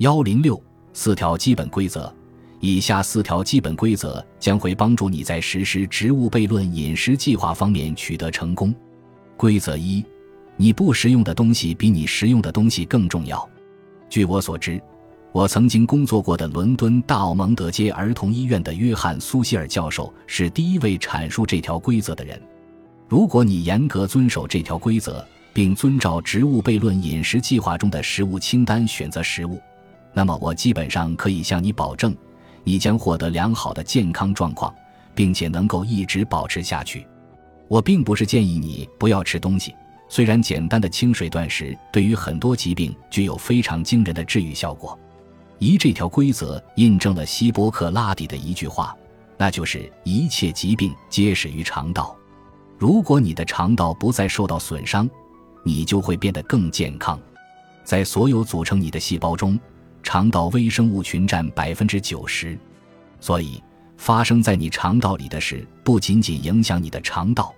幺零六四条基本规则，以下四条基本规则将会帮助你在实施植物悖论饮食计划方面取得成功。规则一：你不食用的东西比你食用的东西更重要。据我所知，我曾经工作过的伦敦大奥蒙德街儿童医院的约翰·苏希尔教授是第一位阐述这条规则的人。如果你严格遵守这条规则，并遵照植物悖论饮食计划中的食物清单选择食物，那么我基本上可以向你保证，你将获得良好的健康状况，并且能够一直保持下去。我并不是建议你不要吃东西。虽然简单的清水断食对于很多疾病具有非常惊人的治愈效果，一这条规则印证了希波克拉底的一句话，那就是一切疾病皆始于肠道。如果你的肠道不再受到损伤，你就会变得更健康。在所有组成你的细胞中，肠道微生物群占百分之九十，所以发生在你肠道里的事不仅仅影响你的肠道。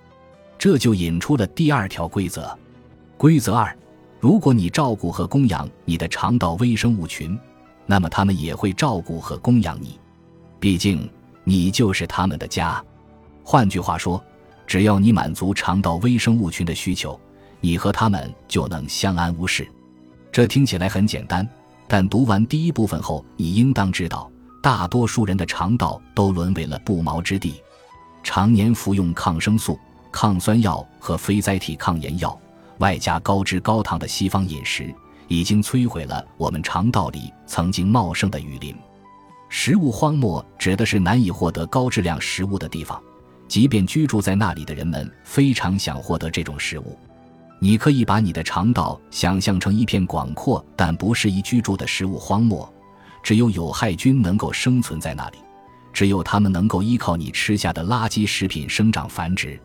这就引出了第二条规则。规则二：如果你照顾和供养你的肠道微生物群，那么他们也会照顾和供养你。毕竟，你就是他们的家。换句话说，只要你满足肠道微生物群的需求，你和他们就能相安无事。这听起来很简单，但读完第一部分后，你应当知道，大多数人的肠道都沦为了不毛之地。常年服用抗生素。抗酸药和非甾体抗炎药，外加高脂高糖的西方饮食，已经摧毁了我们肠道里曾经茂盛的雨林。食物荒漠指的是难以获得高质量食物的地方，即便居住在那里的人们非常想获得这种食物。你可以把你的肠道想象成一片广阔但不适宜居住的食物荒漠，只有有害菌能够生存在那里，只有它们能够依靠你吃下的垃圾食品生长繁殖。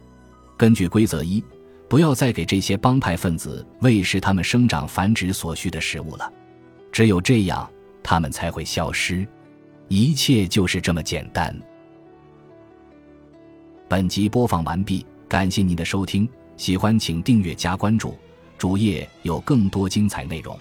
根据规则一，不要再给这些帮派分子喂食他们生长繁殖所需的食物了，只有这样，他们才会消失。一切就是这么简单。本集播放完毕，感谢您的收听，喜欢请订阅加关注，主页有更多精彩内容。